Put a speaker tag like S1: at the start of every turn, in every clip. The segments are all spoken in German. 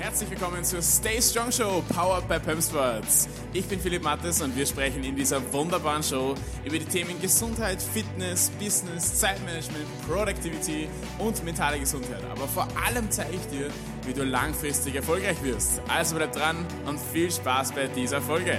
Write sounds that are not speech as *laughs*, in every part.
S1: Herzlich willkommen zur Stay Strong Show, powered by Pump Sports. Ich bin Philipp Mattes und wir sprechen in dieser wunderbaren Show über die Themen Gesundheit, Fitness, Business, Zeitmanagement, Productivity und mentale Gesundheit. Aber vor allem zeige ich dir, wie du langfristig erfolgreich wirst. Also bleib dran und viel Spaß bei dieser Folge.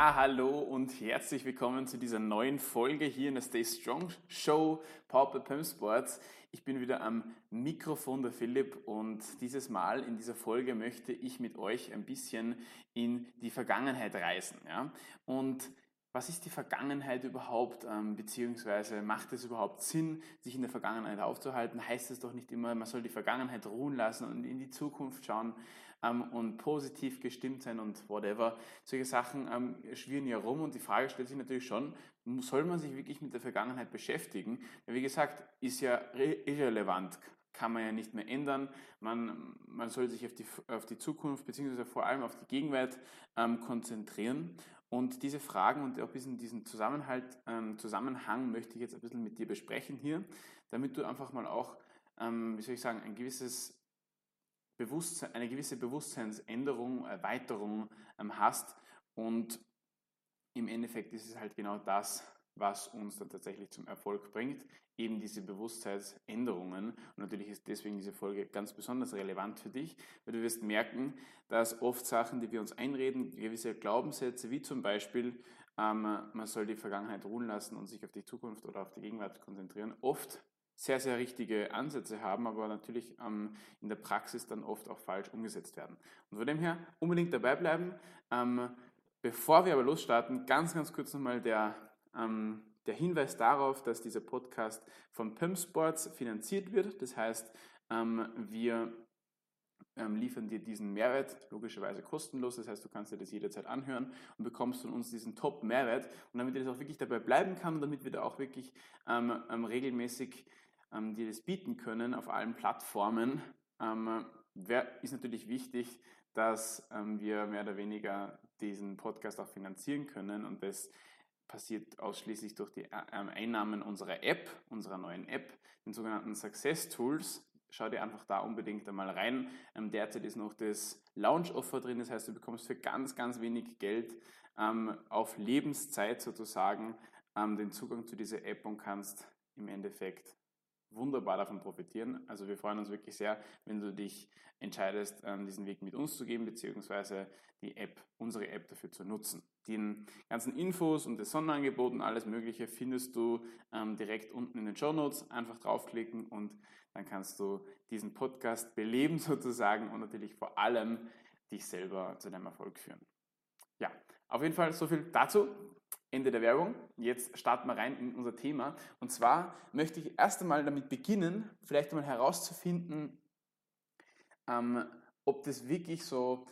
S1: Ja, hallo und herzlich willkommen zu dieser neuen Folge hier in der Stay Strong Show Power by Sports. Ich bin wieder am Mikrofon der Philipp und dieses Mal in dieser Folge möchte ich mit euch ein bisschen in die Vergangenheit reisen. Ja? Und was ist die Vergangenheit überhaupt, ähm, beziehungsweise macht es überhaupt Sinn, sich in der Vergangenheit aufzuhalten? Heißt es doch nicht immer, man soll die Vergangenheit ruhen lassen und in die Zukunft schauen ähm, und positiv gestimmt sein und whatever. Solche Sachen ähm, schwirren ja rum und die Frage stellt sich natürlich schon, soll man sich wirklich mit der Vergangenheit beschäftigen? Ja, wie gesagt, ist ja irrelevant, kann man ja nicht mehr ändern. Man, man soll sich auf die, auf die Zukunft beziehungsweise vor allem auf die Gegenwart ähm, konzentrieren. Und diese Fragen und auch ein diesen Zusammenhalt, ähm, Zusammenhang möchte ich jetzt ein bisschen mit dir besprechen hier, damit du einfach mal auch, ähm, wie soll ich sagen, ein gewisses Bewusstsein, eine gewisse Bewusstseinsänderung, Erweiterung ähm, hast. Und im Endeffekt ist es halt genau das, was uns dann tatsächlich zum Erfolg bringt, eben diese Bewusstseinsänderungen. Und natürlich ist deswegen diese Folge ganz besonders relevant für dich, weil du wirst merken, dass oft Sachen, die wir uns einreden, gewisse Glaubenssätze, wie zum Beispiel, ähm, man soll die Vergangenheit ruhen lassen und sich auf die Zukunft oder auf die Gegenwart konzentrieren, oft sehr, sehr richtige Ansätze haben, aber natürlich ähm, in der Praxis dann oft auch falsch umgesetzt werden. Und von dem her unbedingt dabei bleiben. Ähm, bevor wir aber losstarten, ganz, ganz kurz nochmal der, ähm, der Hinweis darauf, dass dieser Podcast von Pimp Sports finanziert wird. Das heißt, ähm, wir ähm, liefern dir diesen Mehrwert logischerweise kostenlos. Das heißt, du kannst dir das jederzeit anhören und bekommst von uns diesen Top-Mehrwert. Und damit dir das auch wirklich dabei bleiben kann und damit wir da auch wirklich ähm, regelmäßig ähm, die das bieten können auf allen Plattformen, ähm, wär, ist natürlich wichtig, dass ähm, wir mehr oder weniger diesen Podcast auch finanzieren können und das passiert ausschließlich durch die äh, Einnahmen unserer App, unserer neuen App, den sogenannten Success Tools. Schau dir einfach da unbedingt einmal rein. Ähm, derzeit ist noch das Launch-Offer drin, das heißt, du bekommst für ganz, ganz wenig Geld ähm, auf Lebenszeit sozusagen ähm, den Zugang zu dieser App und kannst im Endeffekt wunderbar davon profitieren. Also wir freuen uns wirklich sehr, wenn du dich entscheidest, ähm, diesen Weg mit uns zu gehen, beziehungsweise die App, unsere App dafür zu nutzen. Die ganzen Infos und das Sonderangebot und alles Mögliche findest du ähm, direkt unten in den Show Notes. Einfach draufklicken und dann kannst du diesen Podcast beleben *laughs* sozusagen und natürlich vor allem dich selber zu deinem Erfolg führen. Ja, auf jeden Fall so viel dazu. Ende der Werbung. Jetzt starten wir rein in unser Thema. Und zwar möchte ich erst einmal damit beginnen, vielleicht einmal herauszufinden, ähm, ob das wirklich so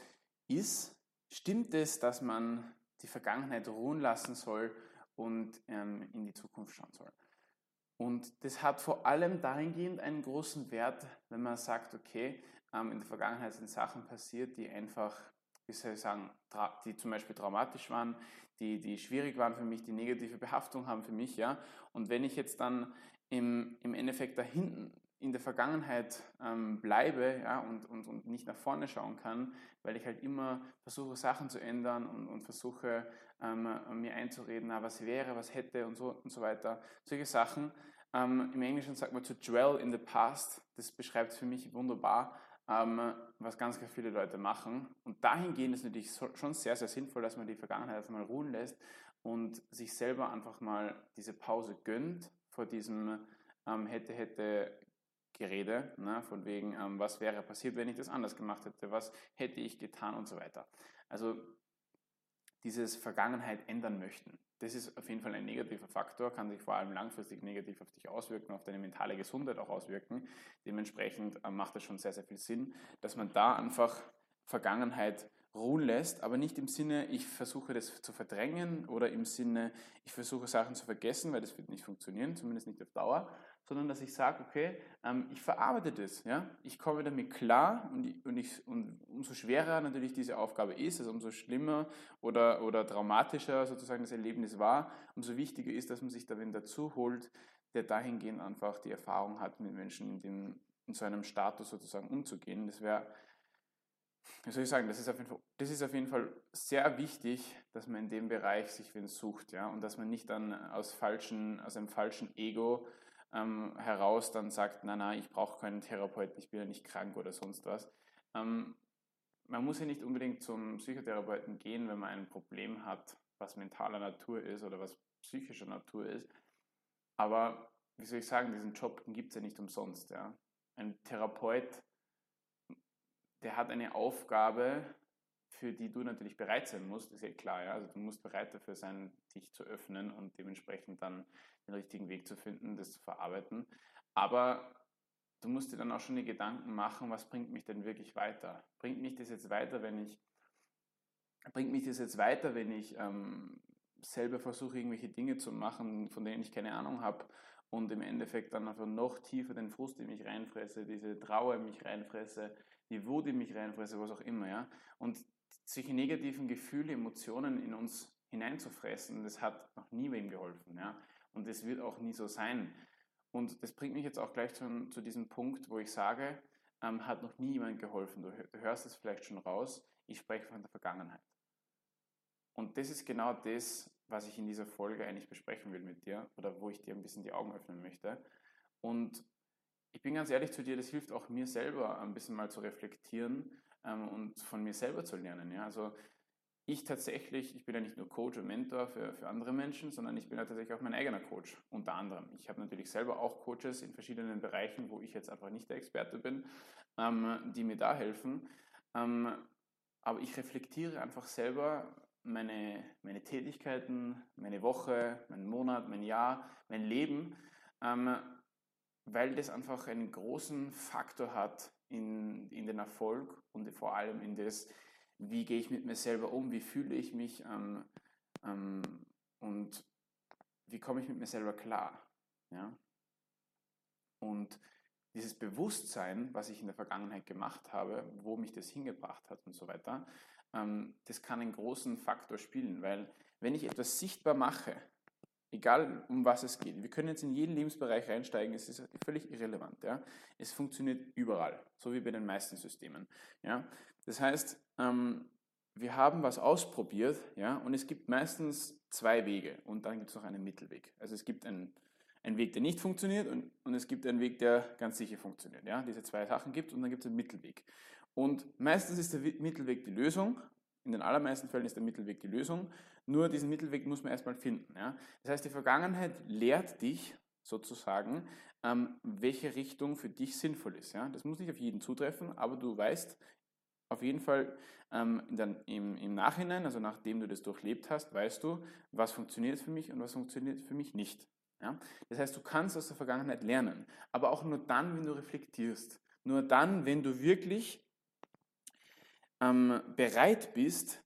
S1: ist. Stimmt es, dass man die Vergangenheit ruhen lassen soll und ähm, in die Zukunft schauen soll? Und das hat vor allem dahingehend einen großen Wert, wenn man sagt, okay, ähm, in der Vergangenheit sind Sachen passiert, die einfach, wie soll ich sagen, die zum Beispiel traumatisch waren, die, die schwierig waren für mich, die negative Behaftung haben für mich, ja. Und wenn ich jetzt dann im, im Endeffekt da hinten in der Vergangenheit ähm, bleibe ja, und, und, und nicht nach vorne schauen kann, weil ich halt immer versuche, Sachen zu ändern und, und versuche, ähm, mir einzureden, na, was wäre, was hätte und so und so weiter. Solche Sachen. Ähm, Im Englischen sagt man to dwell in the past. Das beschreibt es für mich wunderbar was ganz, ganz viele Leute machen. Und dahingehend ist natürlich schon sehr, sehr sinnvoll, dass man die Vergangenheit einfach mal ruhen lässt und sich selber einfach mal diese Pause gönnt vor diesem ähm, hätte, hätte Gerede, ne, von wegen, ähm, was wäre passiert, wenn ich das anders gemacht hätte, was hätte ich getan und so weiter. Also dieses Vergangenheit ändern möchten. Das ist auf jeden Fall ein negativer Faktor, kann sich vor allem langfristig negativ auf dich auswirken, auf deine mentale Gesundheit auch auswirken. Dementsprechend äh, macht es schon sehr, sehr viel Sinn, dass man da einfach Vergangenheit ruhen lässt, aber nicht im Sinne, ich versuche das zu verdrängen oder im Sinne, ich versuche Sachen zu vergessen, weil das wird nicht funktionieren, zumindest nicht auf Dauer, sondern dass ich sage, okay, ähm, ich verarbeite das, ja, ich komme damit klar und, und, ich, und umso schwerer natürlich diese Aufgabe ist, also umso schlimmer oder, oder traumatischer sozusagen das Erlebnis war, umso wichtiger ist, dass man sich da wen dazu holt, der dahingehend einfach die Erfahrung hat, mit Menschen in, dem, in so einem Status sozusagen umzugehen. Das wäre wie soll ich sagen, das ist, auf jeden Fall, das ist auf jeden Fall sehr wichtig, dass man in dem Bereich sich wen sucht, ja, und dass man nicht dann aus, falschen, aus einem falschen Ego ähm, heraus dann sagt, na, na, ich brauche keinen Therapeuten, ich bin ja nicht krank oder sonst was. Ähm, man muss ja nicht unbedingt zum Psychotherapeuten gehen, wenn man ein Problem hat, was mentaler Natur ist oder was psychischer Natur ist. Aber wie soll ich sagen, diesen Job gibt es ja nicht umsonst. Ja. Ein Therapeut der hat eine Aufgabe, für die du natürlich bereit sein musst, ist ja klar. Ja? Also du musst bereit dafür sein, dich zu öffnen und dementsprechend dann den richtigen Weg zu finden, das zu verarbeiten. Aber du musst dir dann auch schon die Gedanken machen, was bringt mich denn wirklich weiter? Bringt mich das jetzt weiter, wenn ich bringt mich das jetzt weiter, wenn ich ähm, selber versuche, irgendwelche Dinge zu machen, von denen ich keine Ahnung habe und im Endeffekt dann einfach noch tiefer den Frust in mich reinfresse, diese Trauer in mich reinfresse, die Wut in mich reinfresse, was auch immer, ja. Und solche negativen Gefühle, Emotionen in uns hineinzufressen, das hat noch nie wem geholfen, ja. Und das wird auch nie so sein. Und das bringt mich jetzt auch gleich zu, zu diesem Punkt, wo ich sage, ähm, hat noch nie jemand geholfen. Du, du hörst es vielleicht schon raus, ich spreche von der Vergangenheit. Und das ist genau das, was ich in dieser Folge eigentlich besprechen will mit dir oder wo ich dir ein bisschen die Augen öffnen möchte. Und ich bin ganz ehrlich zu dir, das hilft auch mir selber ein bisschen mal zu reflektieren ähm, und von mir selber zu lernen. Ja? Also ich tatsächlich, ich bin ja nicht nur Coach und Mentor für, für andere Menschen, sondern ich bin ja tatsächlich auch mein eigener Coach, unter anderem. Ich habe natürlich selber auch Coaches in verschiedenen Bereichen, wo ich jetzt einfach nicht der Experte bin, ähm, die mir da helfen. Ähm, aber ich reflektiere einfach selber meine, meine Tätigkeiten, meine Woche, meinen Monat, mein Jahr, mein Leben ähm, weil das einfach einen großen Faktor hat in, in den Erfolg und vor allem in das, wie gehe ich mit mir selber um, wie fühle ich mich ähm, ähm, und wie komme ich mit mir selber klar. Ja? Und dieses Bewusstsein, was ich in der Vergangenheit gemacht habe, wo mich das hingebracht hat und so weiter, ähm, das kann einen großen Faktor spielen, weil wenn ich etwas sichtbar mache, Egal um was es geht. Wir können jetzt in jeden Lebensbereich reinsteigen, es ist völlig irrelevant. Ja? Es funktioniert überall, so wie bei den meisten Systemen. Ja? Das heißt, ähm, wir haben was ausprobiert ja? und es gibt meistens zwei Wege und dann gibt es noch einen Mittelweg. Also es gibt einen, einen Weg, der nicht funktioniert und, und es gibt einen Weg, der ganz sicher funktioniert. Ja? Diese zwei Sachen gibt und dann gibt es einen Mittelweg. Und meistens ist der Mittelweg die Lösung, in den allermeisten Fällen ist der Mittelweg die Lösung nur diesen Mittelweg muss man erstmal finden. Ja? Das heißt, die Vergangenheit lehrt dich sozusagen, ähm, welche Richtung für dich sinnvoll ist. Ja? Das muss nicht auf jeden zutreffen, aber du weißt auf jeden Fall ähm, dann im, im Nachhinein, also nachdem du das durchlebt hast, weißt du, was funktioniert für mich und was funktioniert für mich nicht. Ja? Das heißt, du kannst aus der Vergangenheit lernen, aber auch nur dann, wenn du reflektierst. Nur dann, wenn du wirklich ähm, bereit bist,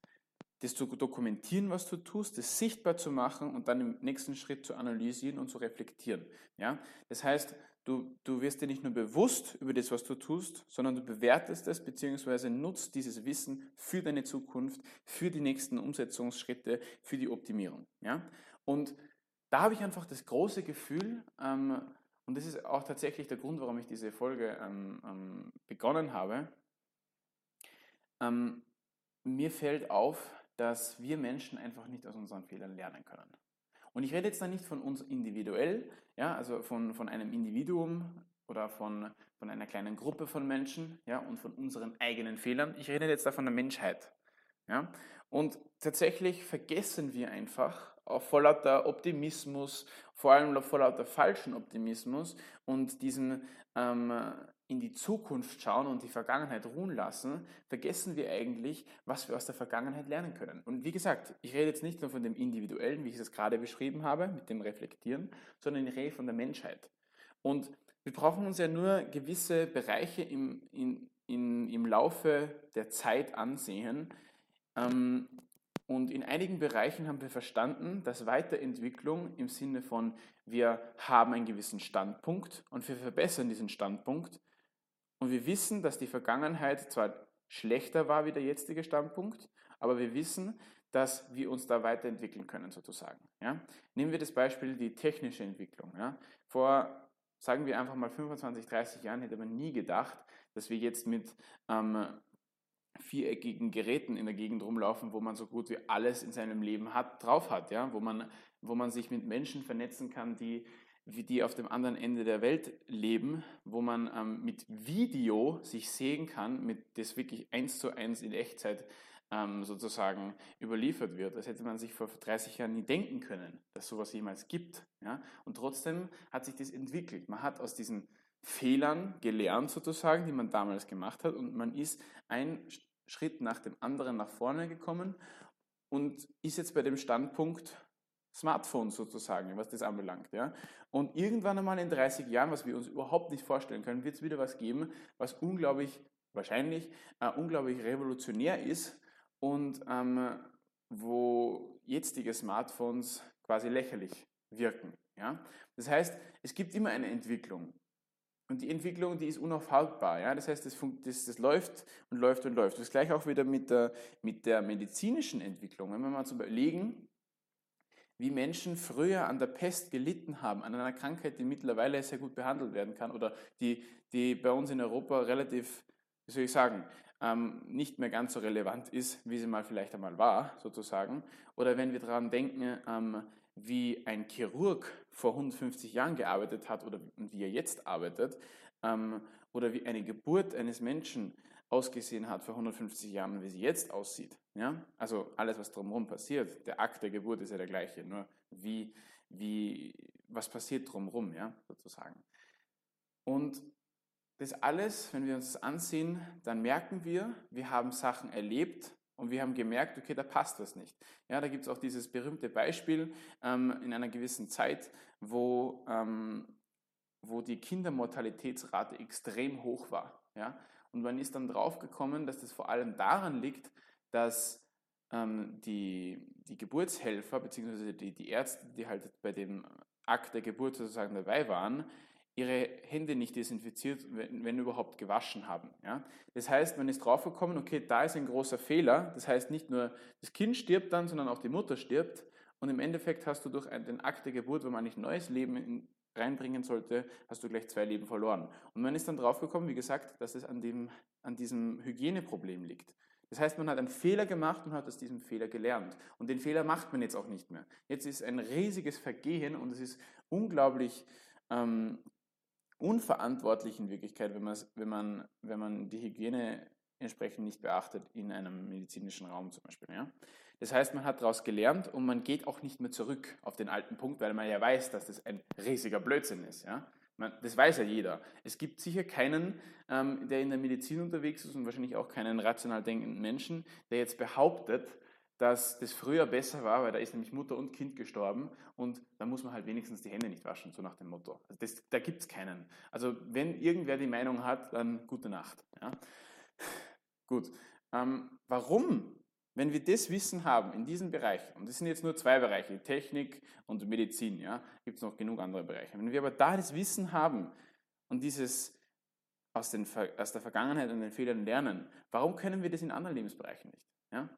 S1: das zu dokumentieren, was du tust, das sichtbar zu machen und dann im nächsten Schritt zu analysieren und zu reflektieren. Ja? Das heißt, du, du wirst dir nicht nur bewusst über das, was du tust, sondern du bewertest es bzw. nutzt dieses Wissen für deine Zukunft, für die nächsten Umsetzungsschritte, für die Optimierung. Ja? Und da habe ich einfach das große Gefühl, ähm, und das ist auch tatsächlich der Grund, warum ich diese Folge ähm, ähm, begonnen habe, ähm, mir fällt auf, dass wir Menschen einfach nicht aus unseren Fehlern lernen können. Und ich rede jetzt da nicht von uns individuell, ja, also von, von einem Individuum oder von, von einer kleinen Gruppe von Menschen ja, und von unseren eigenen Fehlern. Ich rede jetzt da von der Menschheit. Ja. Und tatsächlich vergessen wir einfach vor lauter Optimismus, vor allem vor lauter falschen Optimismus und diesen ähm, in die Zukunft schauen und die Vergangenheit ruhen lassen, vergessen wir eigentlich, was wir aus der Vergangenheit lernen können. Und wie gesagt, ich rede jetzt nicht nur von dem Individuellen, wie ich es gerade beschrieben habe, mit dem Reflektieren, sondern ich rede von der Menschheit. Und wir brauchen uns ja nur gewisse Bereiche im, in, in, im Laufe der Zeit ansehen, Ähm, und in einigen Bereichen haben wir verstanden, dass Weiterentwicklung im Sinne von, wir haben einen gewissen Standpunkt und wir verbessern diesen Standpunkt. Und wir wissen, dass die Vergangenheit zwar schlechter war wie der jetzige Standpunkt, aber wir wissen, dass wir uns da weiterentwickeln können, sozusagen. Ja? Nehmen wir das Beispiel die technische Entwicklung. Ja? Vor, sagen wir einfach mal 25, 30 Jahren, hätte man nie gedacht, dass wir jetzt mit ähm, viereckigen Geräten in der Gegend rumlaufen, wo man so gut wie alles in seinem Leben hat, drauf hat, ja? wo, man, wo man sich mit Menschen vernetzen kann, die, wie die auf dem anderen Ende der Welt leben, wo man ähm, mit Video sich sehen kann, mit das wirklich eins zu eins in Echtzeit ähm, sozusagen überliefert wird. Das hätte man sich vor 30 Jahren nie denken können, dass sowas jemals gibt. Ja? Und trotzdem hat sich das entwickelt. Man hat aus diesen Fehlern gelernt sozusagen, die man damals gemacht hat und man ist ein Schritt nach dem anderen nach vorne gekommen und ist jetzt bei dem Standpunkt Smartphone sozusagen, was das anbelangt. Ja? Und irgendwann einmal in 30 Jahren, was wir uns überhaupt nicht vorstellen können, wird es wieder was geben, was unglaublich, wahrscheinlich, äh, unglaublich revolutionär ist und ähm, wo jetzige Smartphones quasi lächerlich wirken. Ja? Das heißt, es gibt immer eine Entwicklung. Und die Entwicklung, die ist unaufhaltbar. Ja? Das heißt, das, das, das läuft und läuft und läuft. Das gleich auch wieder mit der, mit der medizinischen Entwicklung. Wenn wir mal zu überlegen, wie Menschen früher an der Pest gelitten haben, an einer Krankheit, die mittlerweile sehr gut behandelt werden kann oder die, die bei uns in Europa relativ, wie soll ich sagen, ähm, nicht mehr ganz so relevant ist, wie sie mal vielleicht einmal war, sozusagen. Oder wenn wir daran denken, ähm, wie ein Chirurg vor 150 Jahren gearbeitet hat oder wie er jetzt arbeitet, ähm, oder wie eine Geburt eines Menschen ausgesehen hat vor 150 Jahren wie sie jetzt aussieht. Ja? Also alles, was drumherum passiert, der Akt der Geburt ist ja der gleiche, nur wie, wie, was passiert drumherum, ja, sozusagen. Und das alles, wenn wir uns das ansehen, dann merken wir, wir haben Sachen erlebt, und wir haben gemerkt, okay, da passt was nicht. Ja, da gibt es auch dieses berühmte Beispiel ähm, in einer gewissen Zeit, wo, ähm, wo die Kindermortalitätsrate extrem hoch war. Ja? Und man ist dann draufgekommen, dass das vor allem daran liegt, dass ähm, die, die Geburtshelfer bzw. Die, die Ärzte, die halt bei dem Akt der Geburt sozusagen dabei waren, ihre Hände nicht desinfiziert, wenn, wenn überhaupt gewaschen haben. Ja? Das heißt, man ist draufgekommen, okay, da ist ein großer Fehler. Das heißt, nicht nur das Kind stirbt dann, sondern auch die Mutter stirbt. Und im Endeffekt hast du durch den Akt der Geburt, wo man nicht neues Leben in, reinbringen sollte, hast du gleich zwei Leben verloren. Und man ist dann draufgekommen, wie gesagt, dass es an, dem, an diesem Hygieneproblem liegt. Das heißt, man hat einen Fehler gemacht und hat aus diesem Fehler gelernt. Und den Fehler macht man jetzt auch nicht mehr. Jetzt ist ein riesiges Vergehen und es ist unglaublich ähm, unverantwortlich in Wirklichkeit, wenn, wenn, man, wenn man die Hygiene entsprechend nicht beachtet in einem medizinischen Raum zum Beispiel. Ja? Das heißt, man hat daraus gelernt und man geht auch nicht mehr zurück auf den alten Punkt, weil man ja weiß, dass das ein riesiger Blödsinn ist. Ja? Man, das weiß ja jeder. Es gibt sicher keinen, ähm, der in der Medizin unterwegs ist und wahrscheinlich auch keinen rational denkenden Menschen, der jetzt behauptet, dass das früher besser war, weil da ist nämlich Mutter und Kind gestorben und da muss man halt wenigstens die Hände nicht waschen, so nach dem Motto. Also das, da gibt es keinen. Also wenn irgendwer die Meinung hat, dann gute Nacht. Ja? Gut. Ähm, warum, wenn wir das Wissen haben in diesen Bereichen, und das sind jetzt nur zwei Bereiche, Technik und Medizin, ja, gibt es noch genug andere Bereiche. Wenn wir aber da das Wissen haben und dieses aus, den, aus der Vergangenheit und den Fehlern lernen, warum können wir das in anderen Lebensbereichen nicht? Ja?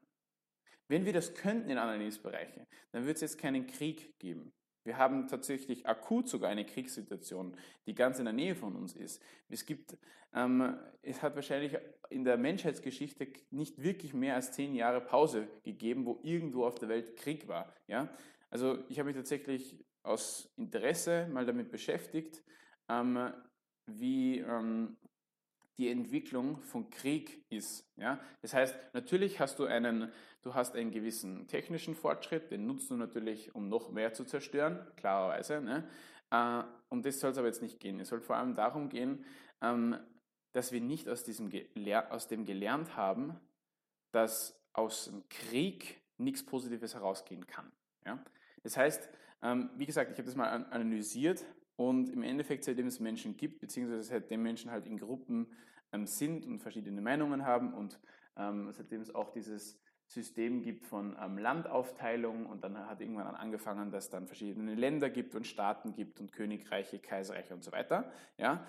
S1: Wenn wir das könnten in anderen Lebensbereichen, dann würde es jetzt keinen Krieg geben. Wir haben tatsächlich akut sogar eine Kriegssituation, die ganz in der Nähe von uns ist. Es gibt, ähm, es hat wahrscheinlich in der Menschheitsgeschichte nicht wirklich mehr als zehn Jahre Pause gegeben, wo irgendwo auf der Welt Krieg war. Ja? Also ich habe mich tatsächlich aus Interesse mal damit beschäftigt, ähm, wie ähm, die Entwicklung von Krieg ist. Ja? Das heißt, natürlich hast du einen, du hast einen gewissen technischen Fortschritt, den nutzt du natürlich, um noch mehr zu zerstören, klarerweise. Ne? Äh, das soll es aber jetzt nicht gehen. Es soll vor allem darum gehen, ähm, dass wir nicht aus, diesem aus dem gelernt haben, dass aus dem Krieg nichts Positives herausgehen kann. Ja? Das heißt, ähm, wie gesagt, ich habe das mal analysiert und im Endeffekt, seitdem es Menschen gibt, beziehungsweise seitdem Menschen halt in Gruppen ähm, sind und verschiedene Meinungen haben und ähm, seitdem es auch dieses System gibt von ähm, Landaufteilung und dann hat irgendwann angefangen, dass es dann verschiedene Länder gibt und Staaten gibt und Königreiche, Kaiserreiche und so weiter. Ja?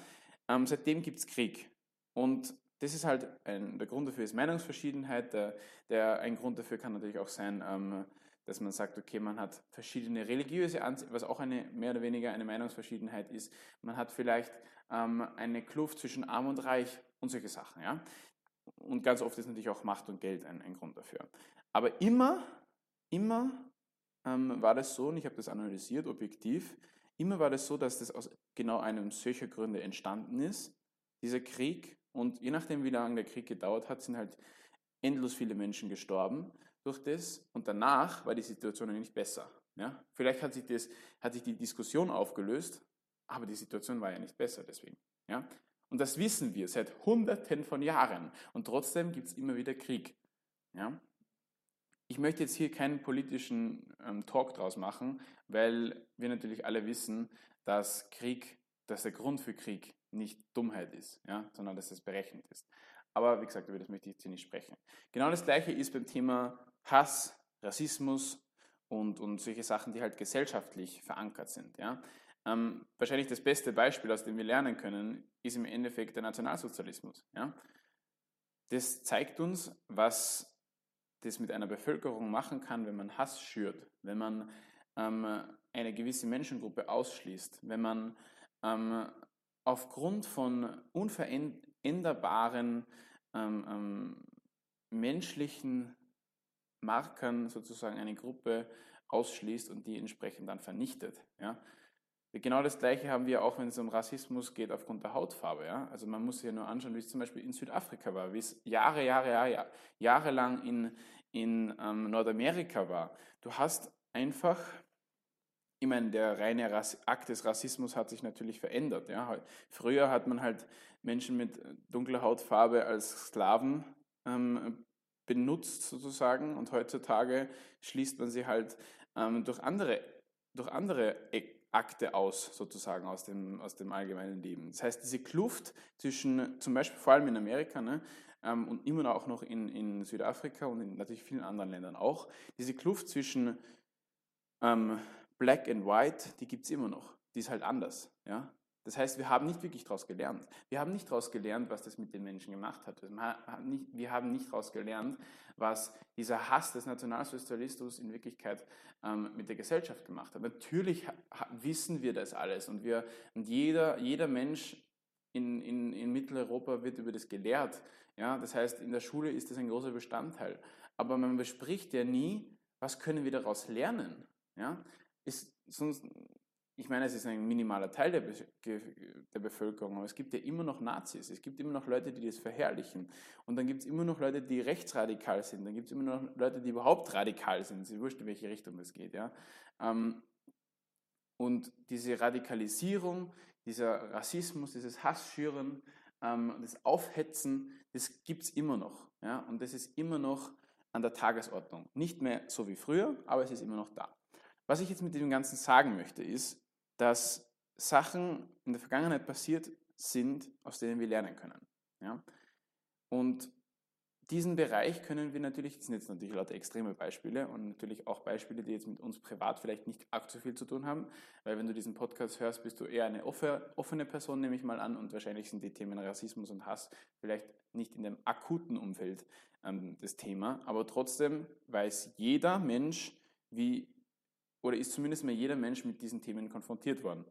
S1: Ähm, seitdem gibt es Krieg. Und das ist halt ein, der Grund dafür ist Meinungsverschiedenheit. Der, der, ein Grund dafür kann natürlich auch sein, ähm, dass man sagt, okay, man hat verschiedene religiöse Ansichten, was auch eine mehr oder weniger eine Meinungsverschiedenheit ist. Man hat vielleicht ähm, eine Kluft zwischen Arm und Reich und solche Sachen. Ja? Und ganz oft ist natürlich auch Macht und Geld ein, ein Grund dafür. Aber immer, immer ähm, war das so, und ich habe das analysiert, objektiv, immer war das so, dass das aus genau einem solcher Gründe entstanden ist, dieser Krieg. Und je nachdem, wie lange der Krieg gedauert hat, sind halt endlos viele Menschen gestorben durch das. Und danach war die Situation nicht besser. Ja? Vielleicht hat sich, das, hat sich die Diskussion aufgelöst, aber die Situation war ja nicht besser deswegen. Ja? Und das wissen wir seit Hunderten von Jahren. Und trotzdem gibt es immer wieder Krieg. Ja? Ich möchte jetzt hier keinen politischen ähm, Talk draus machen, weil wir natürlich alle wissen, dass Krieg, dass der Grund für Krieg nicht Dummheit ist, ja? sondern dass es berechnet ist. Aber wie gesagt, über das möchte ich jetzt nicht sprechen. Genau das Gleiche ist beim Thema Hass, Rassismus und, und solche Sachen, die halt gesellschaftlich verankert sind. Ja? Ähm, wahrscheinlich das beste Beispiel, aus dem wir lernen können, ist im Endeffekt der Nationalsozialismus. Ja? Das zeigt uns, was das mit einer Bevölkerung machen kann, wenn man Hass schürt, wenn man ähm, eine gewisse Menschengruppe ausschließt, wenn man ähm, aufgrund von unveränderbaren ähm, ähm, menschlichen Markern sozusagen eine Gruppe ausschließt und die entsprechend dann vernichtet. Ja? Genau das Gleiche haben wir auch, wenn es um Rassismus geht, aufgrund der Hautfarbe. Ja? Also man muss sich ja nur anschauen, wie es zum Beispiel in Südafrika war, wie es Jahre, Jahre, Jahre, jahrelang in, in ähm, Nordamerika war. Du hast einfach, ich meine, der reine Akt des Rassismus hat sich natürlich verändert. Ja? Früher hat man halt Menschen mit dunkler Hautfarbe als Sklaven ähm, benutzt sozusagen und heutzutage schließt man sie halt ähm, durch andere, durch andere Akte aus, sozusagen aus dem, aus dem allgemeinen Leben. Das heißt, diese Kluft zwischen, zum Beispiel vor allem in Amerika ne, ähm, und immer auch noch in, in Südafrika und in natürlich vielen anderen Ländern auch, diese Kluft zwischen ähm, Black and White, die gibt es immer noch. Die ist halt anders. Ja? Das heißt, wir haben nicht wirklich daraus gelernt. Wir haben nicht daraus gelernt, was das mit den Menschen gemacht hat. Wir haben nicht daraus gelernt, was dieser Hass des Nationalsozialismus in Wirklichkeit ähm, mit der Gesellschaft gemacht hat. Natürlich wissen wir das alles und, wir, und jeder, jeder Mensch in, in, in Mitteleuropa wird über das gelehrt. Ja? Das heißt, in der Schule ist das ein großer Bestandteil. Aber man bespricht ja nie, was können wir daraus lernen. Ja? Ist, sonst, ich meine, es ist ein minimaler Teil der, Be der, Bevölkerung, aber es gibt ja immer noch Nazis, es gibt immer noch Leute, die das verherrlichen. Und dann gibt es immer noch Leute, die rechtsradikal sind, dann gibt es immer noch Leute, die überhaupt radikal sind. Es ist wurscht, in welche Richtung das geht. Ja? Ähm, und diese Radikalisierung, dieser Rassismus, dieses Hassschüren, ähm, das Aufhetzen, das gibt es immer noch. Ja? Und das ist immer noch an der Tagesordnung. Nicht mehr so wie früher, aber es ist immer noch da. Was ich jetzt mit dem Ganzen sagen möchte, ist, dass Sachen in der Vergangenheit passiert sind, aus denen wir lernen können. Ja? Und diesen Bereich können wir natürlich, das sind jetzt natürlich lauter extreme Beispiele und natürlich auch Beispiele, die jetzt mit uns privat vielleicht nicht so viel zu tun haben, weil wenn du diesen Podcast hörst, bist du eher eine offene Person, nehme ich mal an, und wahrscheinlich sind die Themen Rassismus und Hass vielleicht nicht in dem akuten Umfeld ähm, das Thema, aber trotzdem weiß jeder Mensch, wie oder ist zumindest mal jeder Mensch mit diesen Themen konfrontiert worden.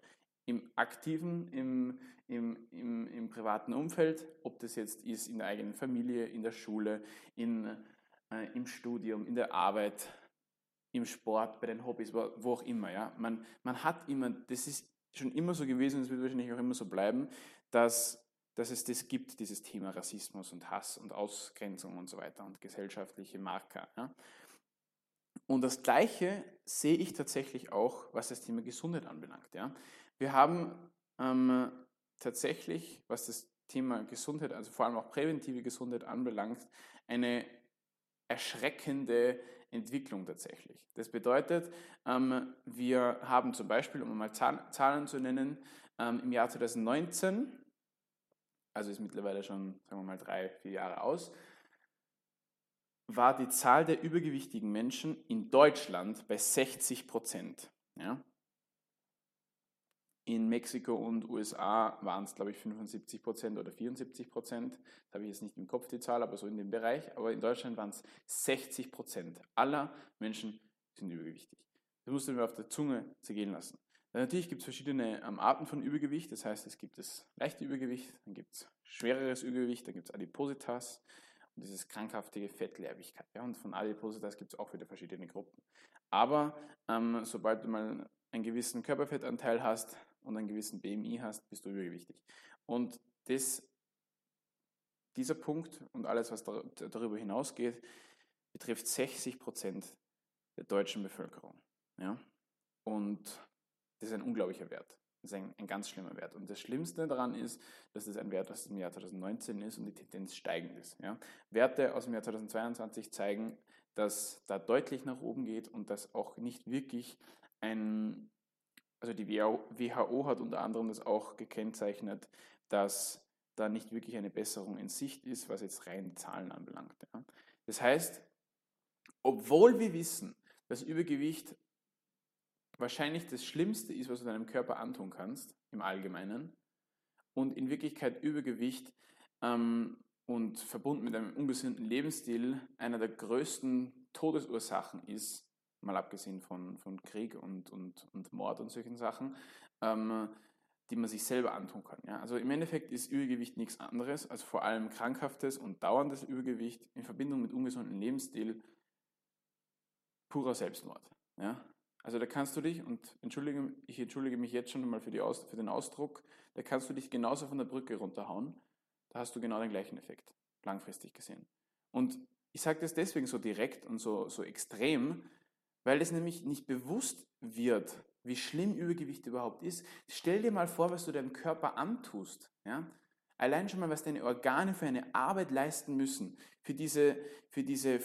S1: Im aktiven, im, im, im, im privaten Umfeld, ob das jetzt ist in der eigenen Familie, in der Schule, in, äh, im Studium, in der Arbeit, im Sport, bei den Hobbys, wo, wo auch immer. Ja? Man, man hat immer, das ist schon immer so gewesen, es wird wahrscheinlich auch immer so bleiben, dass, dass es das gibt, dieses Thema Rassismus und Hass und Ausgrenzung und so weiter und gesellschaftliche Marker. Ja? Und das Gleiche sehe ich tatsächlich auch, was das Thema Gesundheit anbelangt. Ja. Wir haben ähm, tatsächlich, was das Thema Gesundheit, also vor allem auch präventive Gesundheit anbelangt, eine erschreckende Entwicklung tatsächlich. Das bedeutet, ähm, wir haben zum Beispiel, um mal Zahlen zu nennen, ähm, im Jahr 2019, also ist mittlerweile schon, sagen wir mal, drei, vier Jahre aus, war die Zahl der übergewichtigen Menschen in Deutschland bei 60 Prozent. Ja? In Mexiko und USA waren es, glaube ich, 75 Prozent oder 74 Prozent. Das habe ich jetzt nicht im Kopf die Zahl, aber so in dem Bereich. Aber in Deutschland waren es 60 Prozent aller Menschen sind übergewichtig. Das musst du auf der Zunge zergehen lassen. Natürlich gibt es verschiedene ähm, Arten von Übergewicht. Das heißt, es gibt das leichte Übergewicht, dann gibt es schwereres Übergewicht, dann gibt es Adipositas dieses krankhafte Fettleibigkeit. Ja, und von Adipositas gibt es auch wieder verschiedene Gruppen. Aber ähm, sobald du mal einen gewissen Körperfettanteil hast und einen gewissen BMI hast, bist du übergewichtig. Und das, dieser Punkt und alles, was darüber hinausgeht, betrifft 60 Prozent der deutschen Bevölkerung. Ja? Und das ist ein unglaublicher Wert. Ist ein, ein, ganz schlimmer Wert. Und das Schlimmste daran ist, dass das ein Wert aus dem Jahr 2019 ist und die Tendenz steigend ist. Ja? Werte aus dem Jahr 2022 zeigen, dass da deutlich nach oben geht und dass auch nicht wirklich ein, also die WHO hat unter anderem das auch gekennzeichnet, dass da nicht wirklich eine Besserung in Sicht ist, was jetzt rein Zahlen anbelangt. Ja? Das heißt, obwohl wir wissen, dass Übergewicht wahrscheinlich das Schlimmste ist, was du deinem Körper antun kannst, im Allgemeinen, und in Wirklichkeit Übergewicht ähm, und verbunden mit einem ungesunden Lebensstil einer der größten Todesursachen ist, mal abgesehen von, von Krieg und, und, und Mord und solchen Sachen, ähm, die man sich selber antun kann. Ja? Also im Endeffekt ist Übergewicht nichts anderes als vor allem krankhaftes und dauerndes Übergewicht in Verbindung mit ungesundem Lebensstil purer Selbstmord. Ja? Also da kannst du dich, und entschuldige, ich entschuldige mich jetzt schon mal für, Aus, für den Ausdruck, da kannst du dich genauso von der Brücke runterhauen. Da hast du genau den gleichen Effekt, langfristig gesehen. Und ich sage das deswegen so direkt und so, so extrem, weil es nämlich nicht bewusst wird, wie schlimm Übergewicht überhaupt ist. Stell dir mal vor, was du deinem Körper antust. Ja? Allein schon mal, was deine Organe für eine Arbeit leisten müssen, für diese, für diese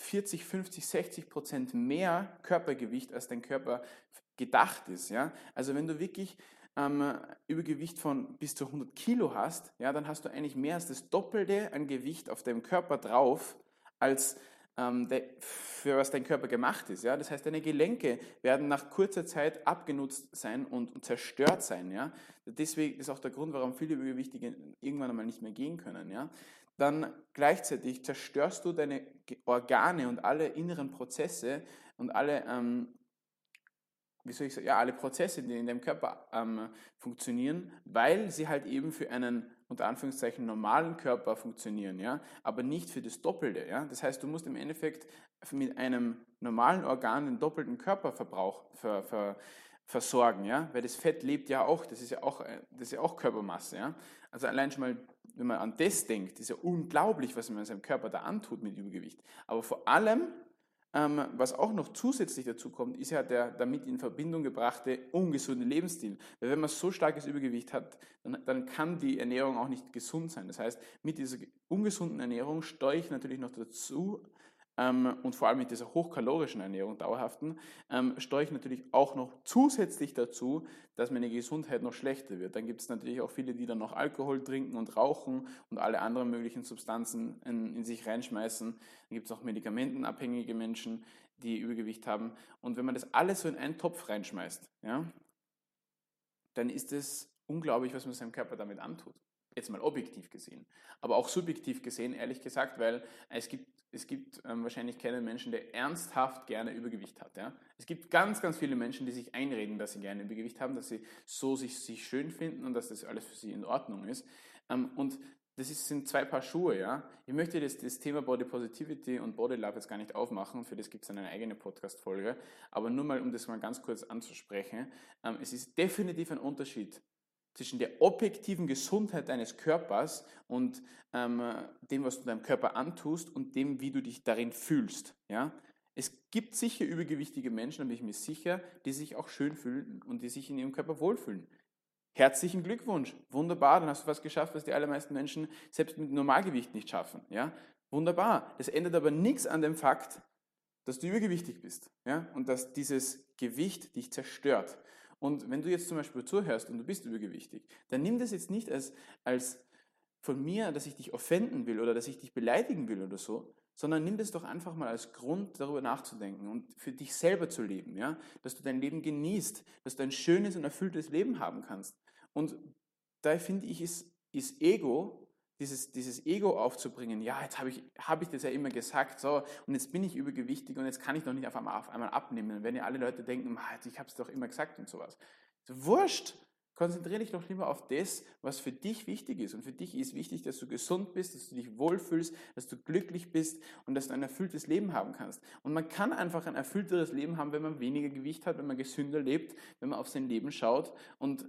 S1: 40, 50, 60 Prozent mehr Körpergewicht, als dein Körper gedacht ist. Ja? Also wenn du wirklich ähm, Übergewicht von bis zu 100 Kilo hast, ja, dann hast du eigentlich mehr als das Doppelte an Gewicht auf deinem Körper drauf, als ähm, der, für was dein Körper gemacht ist. Ja? Das heißt, deine Gelenke werden nach kurzer Zeit abgenutzt sein und, und zerstört sein. Ja? Deswegen ist auch der Grund, warum viele Übergewichtige irgendwann einmal nicht mehr gehen können. Ja? Dann gleichzeitig zerstörst du deine Organe und alle inneren Prozesse und alle, ähm, wie soll ich sagen, ja, alle Prozesse, die in deinem Körper ähm, funktionieren, weil sie halt eben für einen unter Anführungszeichen normalen Körper funktionieren, ja, aber nicht für das Doppelte, ja. Das heißt, du musst im Endeffekt mit einem normalen Organ den doppelten Körperverbrauch ver, ver, versorgen, ja, weil das Fett lebt ja auch, das ist ja auch, äh, das ist ja auch Körpermasse, ja. Also allein schon mal wenn man an das denkt, ist ja unglaublich, was man seinem Körper da antut mit Übergewicht. Aber vor allem, ähm, was auch noch zusätzlich dazu kommt, ist ja der damit in Verbindung gebrachte ungesunde Lebensstil. Weil wenn man so starkes Übergewicht hat, dann, dann kann die Ernährung auch nicht gesund sein. Das heißt, mit dieser ungesunden Ernährung steuere ich natürlich noch dazu und vor allem mit dieser hochkalorischen Ernährung, dauerhaften, ähm, steuere ich natürlich auch noch zusätzlich dazu, dass meine Gesundheit noch schlechter wird. Dann gibt es natürlich auch viele, die dann noch Alkohol trinken und rauchen und alle anderen möglichen Substanzen in, in sich reinschmeißen. Dann gibt es auch medikamentenabhängige Menschen, die Übergewicht haben. Und wenn man das alles so in einen Topf reinschmeißt, ja, dann ist es unglaublich, was man seinem Körper damit antut jetzt mal objektiv gesehen, aber auch subjektiv gesehen, ehrlich gesagt, weil es gibt es gibt ähm, wahrscheinlich keinen Menschen, der ernsthaft gerne Übergewicht hat. Ja? Es gibt ganz, ganz viele Menschen, die sich einreden, dass sie gerne Übergewicht haben, dass sie so sich, sich schön finden und dass das alles für sie in Ordnung ist. Ähm, und das ist, sind zwei Paar Schuhe. Ja? Ich möchte das, das Thema Body Positivity und Body Love jetzt gar nicht aufmachen, für das gibt es eine eigene Podcast-Folge. Aber nur mal, um das mal ganz kurz anzusprechen. Ähm, es ist definitiv ein Unterschied zwischen der objektiven Gesundheit deines Körpers und ähm, dem, was du deinem Körper antust und dem, wie du dich darin fühlst. Ja? Es gibt sicher übergewichtige Menschen, da bin ich mir sicher, die sich auch schön fühlen und die sich in ihrem Körper wohlfühlen. Herzlichen Glückwunsch, wunderbar, dann hast du was geschafft, was die allermeisten Menschen selbst mit Normalgewicht nicht schaffen. Ja? Wunderbar. Das ändert aber nichts an dem Fakt, dass du übergewichtig bist ja? und dass dieses Gewicht dich zerstört. Und wenn du jetzt zum Beispiel zuhörst und du bist übergewichtig, dann nimm das jetzt nicht als, als von mir, dass ich dich offenden will oder dass ich dich beleidigen will oder so, sondern nimm das doch einfach mal als Grund, darüber nachzudenken und für dich selber zu leben, ja, dass du dein Leben genießt, dass du ein schönes und erfülltes Leben haben kannst. Und da finde ich, ist, ist Ego, dieses, dieses Ego aufzubringen, ja, jetzt habe ich, hab ich das ja immer gesagt, so, und jetzt bin ich übergewichtig und jetzt kann ich doch nicht auf einmal, auf einmal abnehmen. Dann werden ja alle Leute denken, ich habe es doch immer gesagt und sowas. So, wurscht, Konzentriere dich doch lieber auf das, was für dich wichtig ist. Und für dich ist wichtig, dass du gesund bist, dass du dich wohlfühlst, dass du glücklich bist und dass du ein erfülltes Leben haben kannst. Und man kann einfach ein erfüllteres Leben haben, wenn man weniger Gewicht hat, wenn man gesünder lebt, wenn man auf sein Leben schaut und,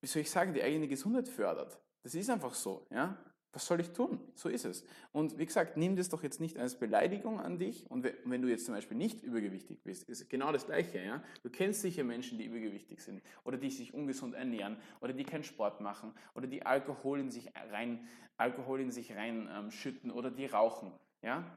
S1: wie soll ich sagen, die eigene Gesundheit fördert. Das ist einfach so, ja was soll ich tun? So ist es. Und wie gesagt, nimm das doch jetzt nicht als Beleidigung an dich. Und wenn du jetzt zum Beispiel nicht übergewichtig bist, ist genau das Gleiche. Ja? Du kennst sicher Menschen, die übergewichtig sind oder die sich ungesund ernähren oder die keinen Sport machen oder die Alkohol in sich rein, Alkohol in sich rein ähm, schütten oder die rauchen. Ja?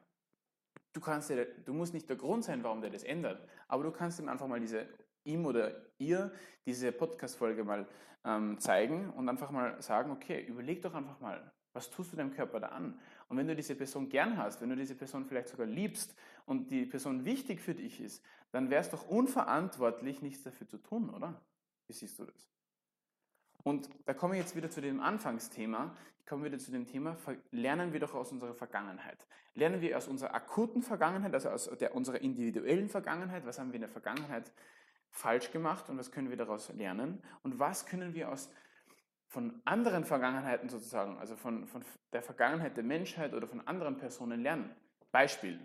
S1: Du, kannst du musst nicht der Grund sein, warum der das ändert, aber du kannst ihm einfach mal diese ihm oder ihr diese Podcast-Folge mal ähm, zeigen und einfach mal sagen, okay, überleg doch einfach mal, was tust du deinem Körper da an? Und wenn du diese Person gern hast, wenn du diese Person vielleicht sogar liebst und die Person wichtig für dich ist, dann wärst doch unverantwortlich, nichts dafür zu tun, oder? Wie siehst du das? Und da komme ich jetzt wieder zu dem Anfangsthema. Ich komme wieder zu dem Thema, lernen wir doch aus unserer Vergangenheit. Lernen wir aus unserer akuten Vergangenheit, also aus der, unserer individuellen Vergangenheit, was haben wir in der Vergangenheit falsch gemacht und was können wir daraus lernen? Und was können wir aus von anderen Vergangenheiten sozusagen, also von, von der Vergangenheit der Menschheit oder von anderen Personen lernen. Beispiel.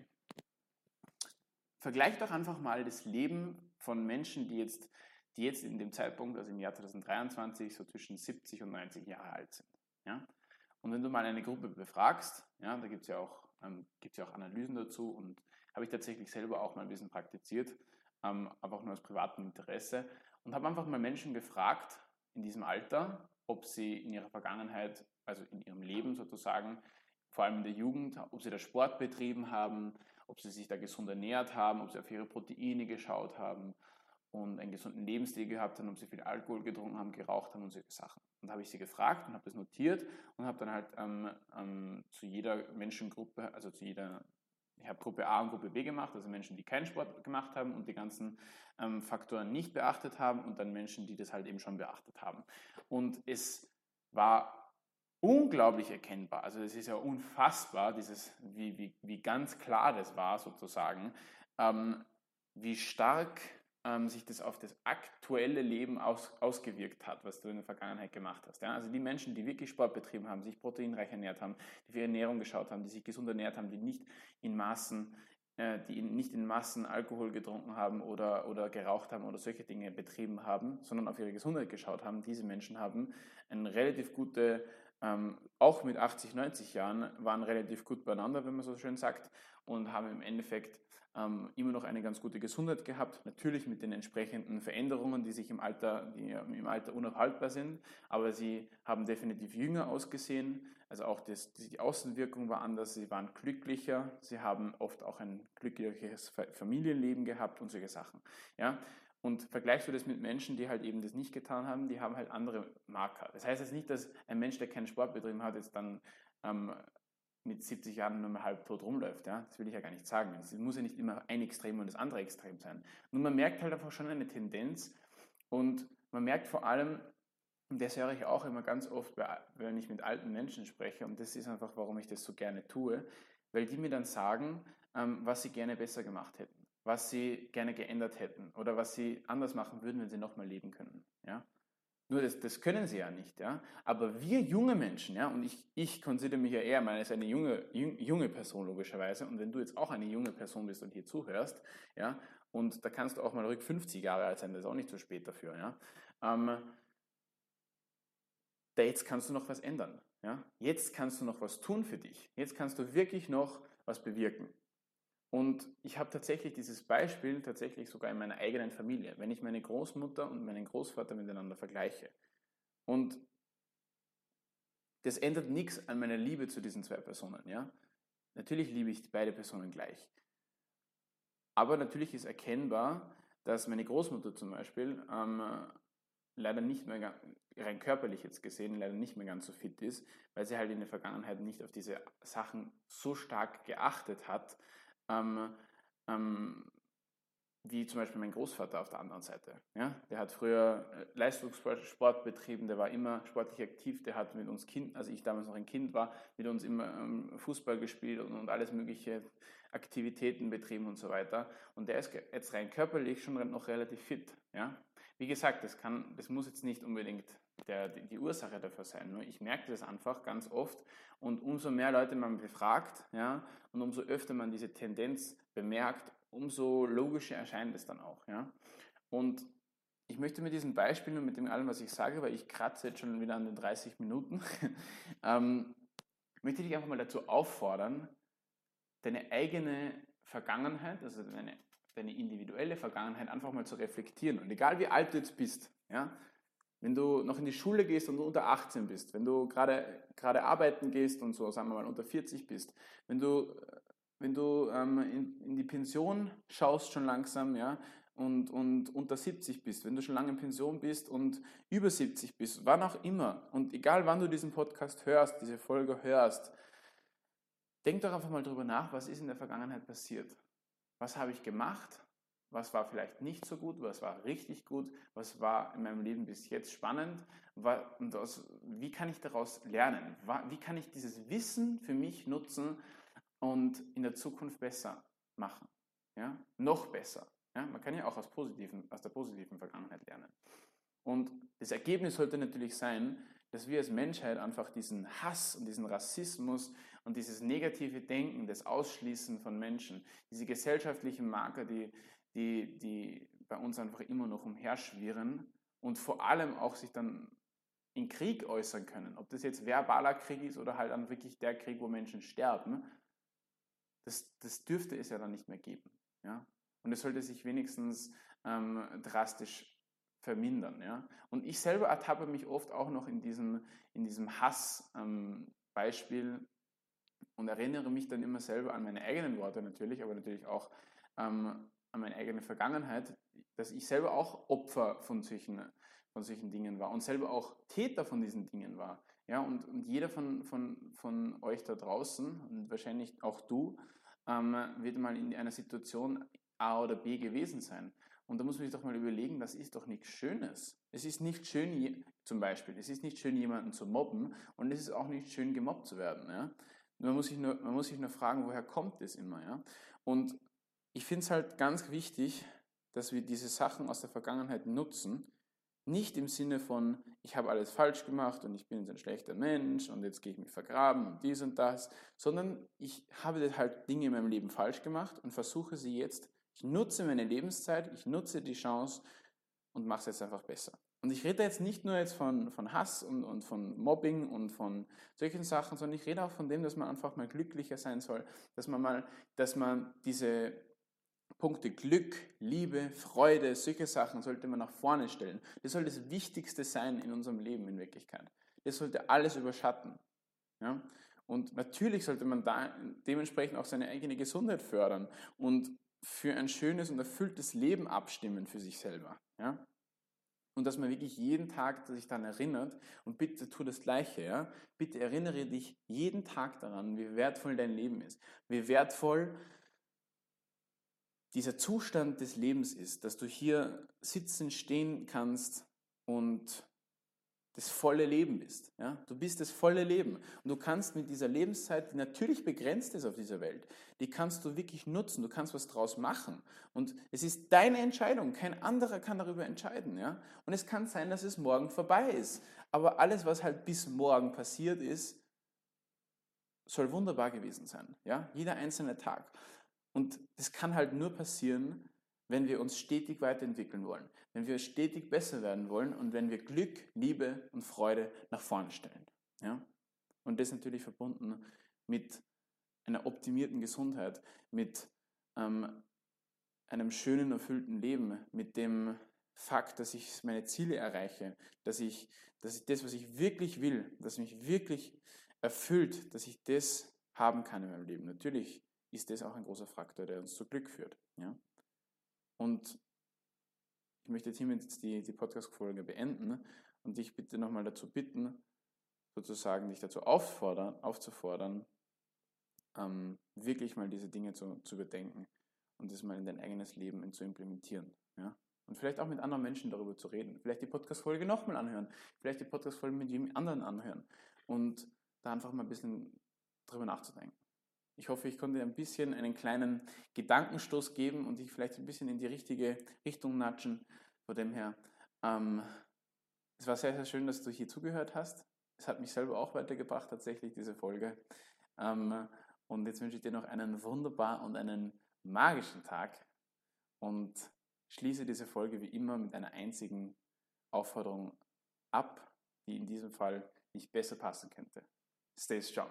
S1: Vergleicht doch einfach mal das Leben von Menschen, die jetzt, die jetzt in dem Zeitpunkt, also im Jahr 2023, so zwischen 70 und 90 Jahre alt sind. Ja? Und wenn du mal eine Gruppe befragst, ja, da gibt es ja, ähm, ja auch Analysen dazu und habe ich tatsächlich selber auch mal ein bisschen praktiziert, ähm, einfach nur aus privatem Interesse und habe einfach mal Menschen gefragt in diesem Alter, ob sie in ihrer Vergangenheit, also in ihrem Leben sozusagen, vor allem in der Jugend, ob sie da Sport betrieben haben, ob sie sich da gesund ernährt haben, ob sie auf ihre Proteine geschaut haben und einen gesunden Lebensstil gehabt haben, ob sie viel Alkohol getrunken haben, geraucht haben und solche Sachen. Und da habe ich sie gefragt und habe das notiert und habe dann halt ähm, ähm, zu jeder Menschengruppe, also zu jeder ich habe Gruppe A und Gruppe B gemacht, also Menschen, die keinen Sport gemacht haben und die ganzen ähm, Faktoren nicht beachtet haben und dann Menschen, die das halt eben schon beachtet haben. Und es war unglaublich erkennbar, also es ist ja unfassbar, dieses, wie, wie, wie ganz klar das war sozusagen, ähm, wie stark ähm, sich das auf das aktuelle Leben aus, ausgewirkt hat, was du in der Vergangenheit gemacht hast. Ja? Also die Menschen, die wirklich Sport betrieben haben, sich proteinreich ernährt haben, die für ihre Ernährung geschaut haben, die sich gesund ernährt haben, die nicht in Massen äh, die nicht in Massen Alkohol getrunken haben oder, oder geraucht haben oder solche Dinge betrieben haben, sondern auf ihre Gesundheit geschaut haben, diese Menschen haben eine relativ gute, ähm, auch mit 80, 90 Jahren, waren relativ gut beieinander, wenn man so schön sagt, und haben im Endeffekt ähm, immer noch eine ganz gute Gesundheit gehabt, natürlich mit den entsprechenden Veränderungen, die sich im Alter, die im Alter unaufhaltbar sind, aber sie haben definitiv jünger ausgesehen, also auch das, die Außenwirkung war anders, sie waren glücklicher, sie haben oft auch ein glückliches Familienleben gehabt und solche Sachen. Ja? Und vergleichst du das mit Menschen, die halt eben das nicht getan haben, die haben halt andere Marker. Das heißt jetzt nicht, dass ein Mensch, der keinen Sport betrieben hat, jetzt dann ähm, mit 70 Jahren nur mal halb tot rumläuft. Ja? Das will ich ja gar nicht sagen. Es muss ja nicht immer ein Extrem und das andere Extrem sein. Nur man merkt halt einfach schon eine Tendenz und man merkt vor allem, und das höre ich auch immer ganz oft, wenn ich mit alten Menschen spreche, und das ist einfach, warum ich das so gerne tue, weil die mir dann sagen, ähm, was sie gerne besser gemacht hätten, was sie gerne geändert hätten oder was sie anders machen würden, wenn sie nochmal leben können. Ja? Nur das, das können sie ja nicht, ja. Aber wir junge Menschen, ja, und ich, ich konsidere mich ja eher mal als eine junge, junge Person logischerweise. Und wenn du jetzt auch eine junge Person bist und hier zuhörst, ja, und da kannst du auch mal rück 50 Jahre alt sein, das ist auch nicht zu spät dafür, ja. Ähm, da jetzt kannst du noch was ändern, ja. Jetzt kannst du noch was tun für dich. Jetzt kannst du wirklich noch was bewirken. Und ich habe tatsächlich dieses Beispiel tatsächlich sogar in meiner eigenen Familie, wenn ich meine Großmutter und meinen Großvater miteinander vergleiche. Und das ändert nichts an meiner Liebe zu diesen zwei Personen. Ja? Natürlich liebe ich beide Personen gleich. Aber natürlich ist erkennbar, dass meine Großmutter zum Beispiel ähm, leider nicht mehr, rein körperlich jetzt gesehen, leider nicht mehr ganz so fit ist, weil sie halt in der Vergangenheit nicht auf diese Sachen so stark geachtet hat, ähm, ähm, wie zum Beispiel mein Großvater auf der anderen Seite. Ja? Der hat früher äh, Leistungssport betrieben, der war immer sportlich aktiv, der hat mit uns Kind, als ich damals noch ein Kind war, mit uns immer ähm, Fußball gespielt und, und, alles mögliche Aktivitäten betrieben und so weiter. Und der ist jetzt rein körperlich schon noch relativ fit. Ja? Wie gesagt, das, kann, das muss jetzt nicht unbedingt der, die, die Ursache dafür sein. Nur ich merke das einfach ganz oft und umso mehr Leute man befragt ja, und umso öfter man diese Tendenz bemerkt, umso logischer erscheint es dann auch. Ja? Und ich möchte mit diesen Beispielen und mit dem allem, was ich sage, weil ich kratze jetzt schon wieder an den 30 Minuten, *laughs* ähm, möchte dich einfach mal dazu auffordern, deine eigene Vergangenheit, also deine, deine individuelle Vergangenheit einfach mal zu reflektieren. Und egal wie alt du jetzt bist, ja, wenn du noch in die Schule gehst und du unter 18 bist, wenn du gerade, gerade arbeiten gehst und so, sagen wir mal, unter 40 bist, wenn du wenn du ähm, in, in, die Pension schaust schon langsam, ja, und, und unter 70 bist, wenn du schon lange in Pension bist und über 70 bist, wann auch immer, und egal wann du diesen Podcast hörst, diese Folge hörst, denk doch einfach mal drüber nach, was ist in der Vergangenheit passiert. Was habe ich gemacht? Was war vielleicht nicht so gut? Was war richtig gut? Was war in meinem Leben bis jetzt spannend? Und wie kann ich daraus lernen? Wie kann ich dieses Wissen für mich nutzen, und in der Zukunft besser machen. Ja? Noch besser. Ja? Man kann ja auch aus, positiven, aus der positiven Vergangenheit lernen. Und das Ergebnis sollte natürlich sein, dass wir als Menschheit einfach diesen Hass und diesen Rassismus und dieses negative Denken, das Ausschließen von Menschen, diese gesellschaftlichen Marker, die, die, die bei uns einfach immer noch umherschwirren und vor allem auch sich dann in Krieg äußern können. Ob das jetzt verbaler Krieg ist oder halt dann wirklich der Krieg, wo Menschen sterben, das, das dürfte es ja dann nicht mehr geben. Ja? Und es sollte sich wenigstens ähm, drastisch vermindern. Ja? Und ich selber ertappe mich oft auch noch in diesem, in diesem Hass-Beispiel ähm, und erinnere mich dann immer selber an meine eigenen Worte natürlich, aber natürlich auch ähm, an meine eigene Vergangenheit, dass ich selber auch Opfer von solchen, von solchen Dingen war und selber auch Täter von diesen Dingen war. Ja, und, und jeder von, von, von euch da draußen und wahrscheinlich auch du ähm, wird mal in einer Situation A oder B gewesen sein. Und da muss man sich doch mal überlegen, das ist doch nichts Schönes. Es ist nicht schön, zum Beispiel, es ist nicht schön, jemanden zu mobben und es ist auch nicht schön, gemobbt zu werden. Ja? Man, muss sich nur, man muss sich nur fragen, woher kommt das immer. Ja? Und ich finde es halt ganz wichtig, dass wir diese Sachen aus der Vergangenheit nutzen, nicht im Sinne von, ich habe alles falsch gemacht und ich bin jetzt ein schlechter Mensch und jetzt gehe ich mich vergraben und dies und das, sondern ich habe halt Dinge in meinem Leben falsch gemacht und versuche sie jetzt, ich nutze meine Lebenszeit, ich nutze die Chance und mache es jetzt einfach besser. Und ich rede jetzt nicht nur jetzt von, von Hass und, und von Mobbing und von solchen Sachen, sondern ich rede auch von dem, dass man einfach mal glücklicher sein soll, dass man mal, dass man diese Punkte Glück, Liebe, Freude, solche Sachen sollte man nach vorne stellen. Das soll das Wichtigste sein in unserem Leben in Wirklichkeit. Das sollte alles überschatten. Ja? Und natürlich sollte man da dementsprechend auch seine eigene Gesundheit fördern und für ein schönes und erfülltes Leben abstimmen für sich selber. Ja? Und dass man wirklich jeden Tag sich daran erinnert und bitte tu das Gleiche. Ja? Bitte erinnere dich jeden Tag daran, wie wertvoll dein Leben ist, wie wertvoll dieser Zustand des Lebens ist, dass du hier sitzen, stehen kannst und das volle Leben bist. Ja? Du bist das volle Leben. Und du kannst mit dieser Lebenszeit, die natürlich begrenzt ist auf dieser Welt, die kannst du wirklich nutzen. Du kannst was draus machen. Und es ist deine Entscheidung. Kein anderer kann darüber entscheiden. Ja? Und es kann sein, dass es morgen vorbei ist. Aber alles, was halt bis morgen passiert ist, soll wunderbar gewesen sein. Ja? Jeder einzelne Tag. Und das kann halt nur passieren, wenn wir uns stetig weiterentwickeln wollen, wenn wir stetig besser werden wollen und wenn wir Glück, Liebe und Freude nach vorne stellen. Ja? Und das natürlich verbunden mit einer optimierten Gesundheit, mit ähm, einem schönen, erfüllten Leben, mit dem Fakt, dass ich meine Ziele erreiche, dass ich, dass ich das, was ich wirklich will, das mich wirklich erfüllt, dass ich das haben kann in meinem Leben. Natürlich ist das auch ein großer Faktor, der uns zu Glück führt. Ja? Und ich möchte jetzt hiermit die, die Podcast-Folge beenden und dich bitte nochmal dazu bitten, sozusagen dich dazu auffordern, aufzufordern, ähm, wirklich mal diese Dinge zu, zu bedenken und das mal in dein eigenes Leben zu implementieren. Ja? Und vielleicht auch mit anderen Menschen darüber zu reden. Vielleicht die Podcast-Folge nochmal anhören. Vielleicht die Podcast-Folge mit jedem anderen anhören. Und da einfach mal ein bisschen drüber nachzudenken. Ich hoffe, ich konnte ein bisschen einen kleinen Gedankenstoß geben und dich vielleicht ein bisschen in die richtige Richtung natschen. Von dem her, ähm, es war sehr, sehr schön, dass du hier zugehört hast. Es hat mich selber auch weitergebracht, tatsächlich, diese Folge. Ähm, und jetzt wünsche ich dir noch einen wunderbaren und einen magischen Tag und schließe diese Folge wie immer mit einer einzigen Aufforderung ab, die in diesem Fall nicht besser passen könnte. Stay strong.